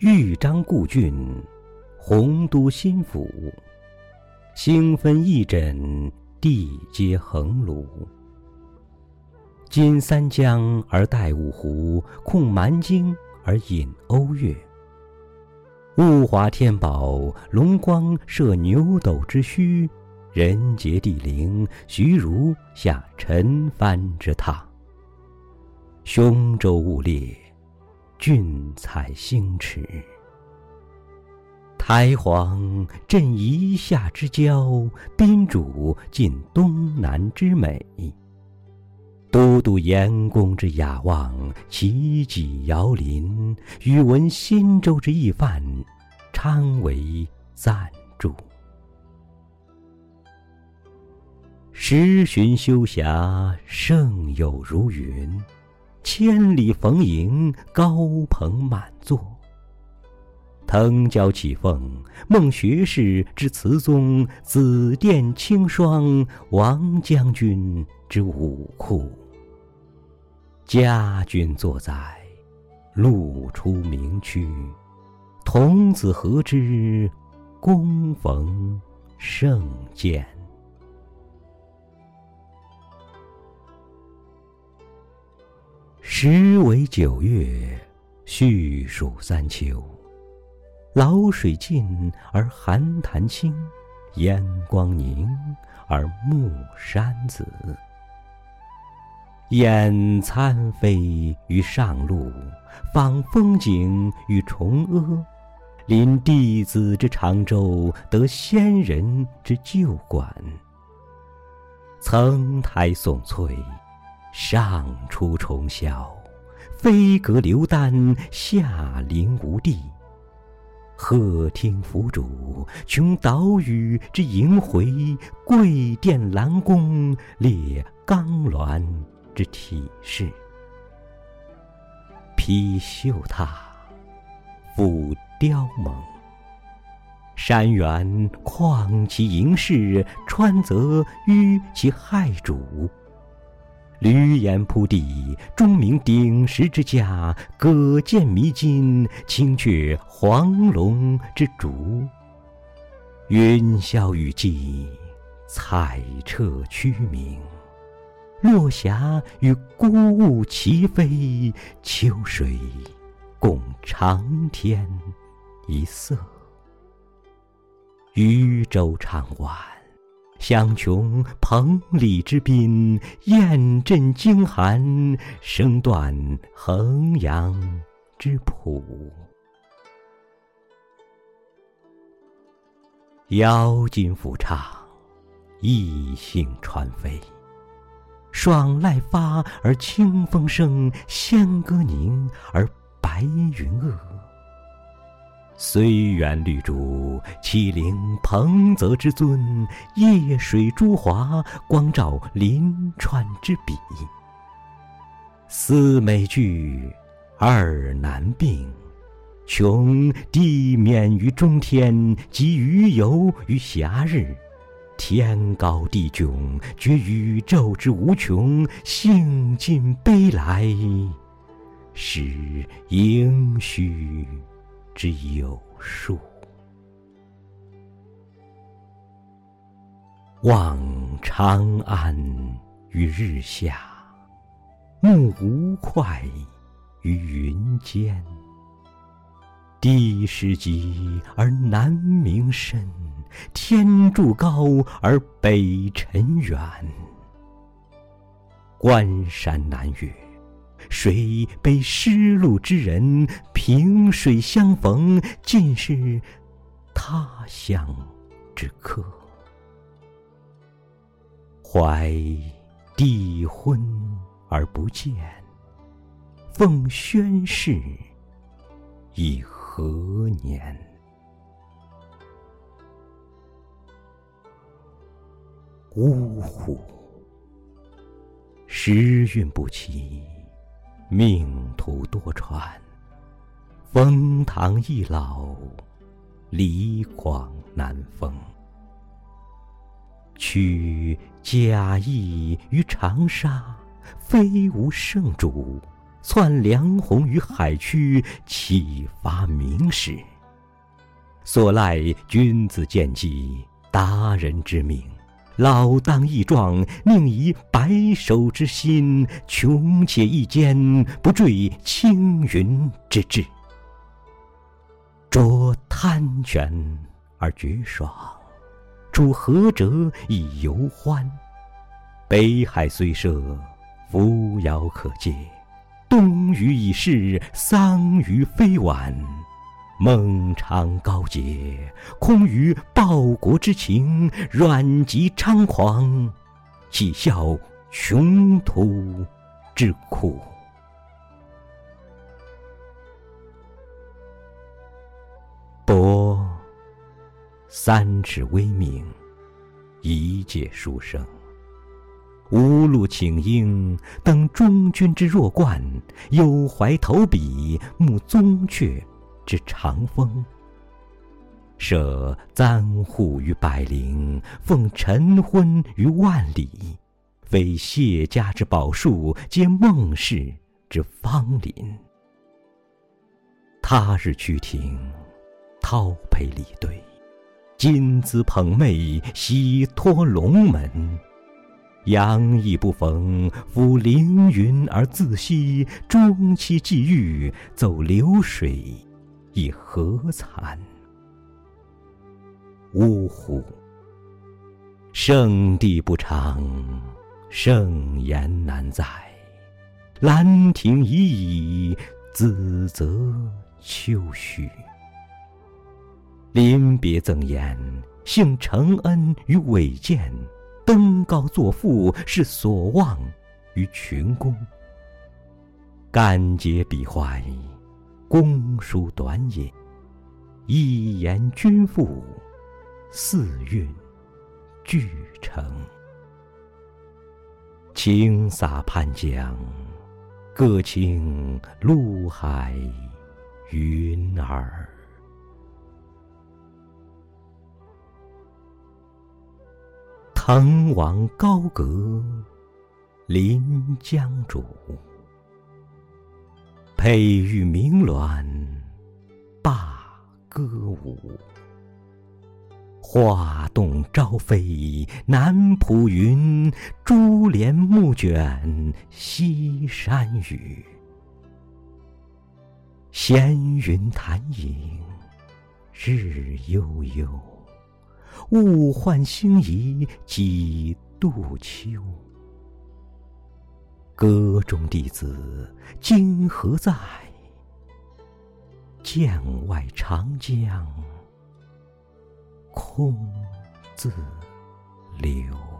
豫章故郡，洪都新府。星分翼轸，地接衡庐。襟三江而带五湖，控蛮荆而引瓯越。物华天宝，龙光射牛斗之墟；人杰地灵，徐如下陈蕃之榻。雄州雾列，俊采星驰。台隍振夷夏之交，宾主尽东南之美。都督阎公之雅望，齐己遥临。宇文新州之懿范，昌为赞助。十旬修霞，胜友如云；千里逢迎，高朋满座。腾蛟起凤，孟学士之词宗；紫殿清霜，王将军之武库。家君坐在，路出名区；童子何知，躬逢胜饯。时为九月，序属三秋。潦水尽而寒潭清，烟光凝而暮山紫。燕餐飞于上路，访风景于崇阿。临帝子之长洲，得仙人之旧馆。层台耸翠，上出重霄；飞阁流丹，下临无地。鹤汀凫渚，穷岛屿之萦回；桂殿兰宫，列冈峦之体势。披绣闼，俯雕甍，山原旷其盈视，川泽纡其骇瞩。闾阎扑地，钟鸣鼎食之家；舸舰弥津，青雀黄龙之逐。云霄雨霁，彩彻区明；落霞与孤鹜齐飞，秋水共长天一色。渔舟唱晚。响穷彭蠡之滨，雁阵惊寒，声断衡阳之浦。腰金甫唱，逸兴传飞。爽籁发而清风生，仙歌凝虽园绿竹，岂凌彭泽之尊；夜水朱华，光照临川之笔。四美具，二难并，穷地免于中天，极鱼游于暇日。天高地迥，觉宇宙之无穷；兴尽悲来，识盈虚。之有数，望长安于日下，目吴会于云间。地势极而南溟深，天柱高而北辰远。关山难越。谁悲失路之人？萍水相逢，尽是他乡之客。怀帝昏而不见，奉宣室以何年？呜呼！时运不齐。命途多舛，冯唐易老，李广难封。取贾谊于长沙，非无圣主；窜梁鸿于海曲，启发名士。所赖君子见机，达人之命。老当益壮，宁以白首之心，穷且益坚，不坠青云之志。濯贪泉而觉爽，处涸辙以犹欢。北海虽赊，扶摇可接；东隅已逝，桑榆非晚。孟尝高洁，空余报国之情；阮籍猖狂，岂效穷途之苦？博三尺微命，一介书生。无路请缨，登中军之弱冠；有怀投笔，慕宗悫。之长风，设簪笏于百龄，奉晨昏于万里。非谢家之宝树，皆孟氏之芳邻。他日趋庭，叨陪礼对，金姿捧袂，喜托龙门。杨意不逢，抚凌云而自惜。终期既遇，走流水。亦何惭？呜呼！圣地不长，盛言难在。兰亭已矣，梓泽秋虚。临别赠言，幸承恩于伟饯；登高作赋，是所望于群公。敢竭笔怀。公书短也，一言均赋，四韵俱成。轻洒潘江，各倾陆海云儿。滕王高阁临江渚。佩玉鸣鸾罢歌舞，画栋朝飞南浦云，珠帘暮卷西山雨。闲云潭影日悠悠，物换星移几度秋。歌中弟子今何在？剑外长江空自流。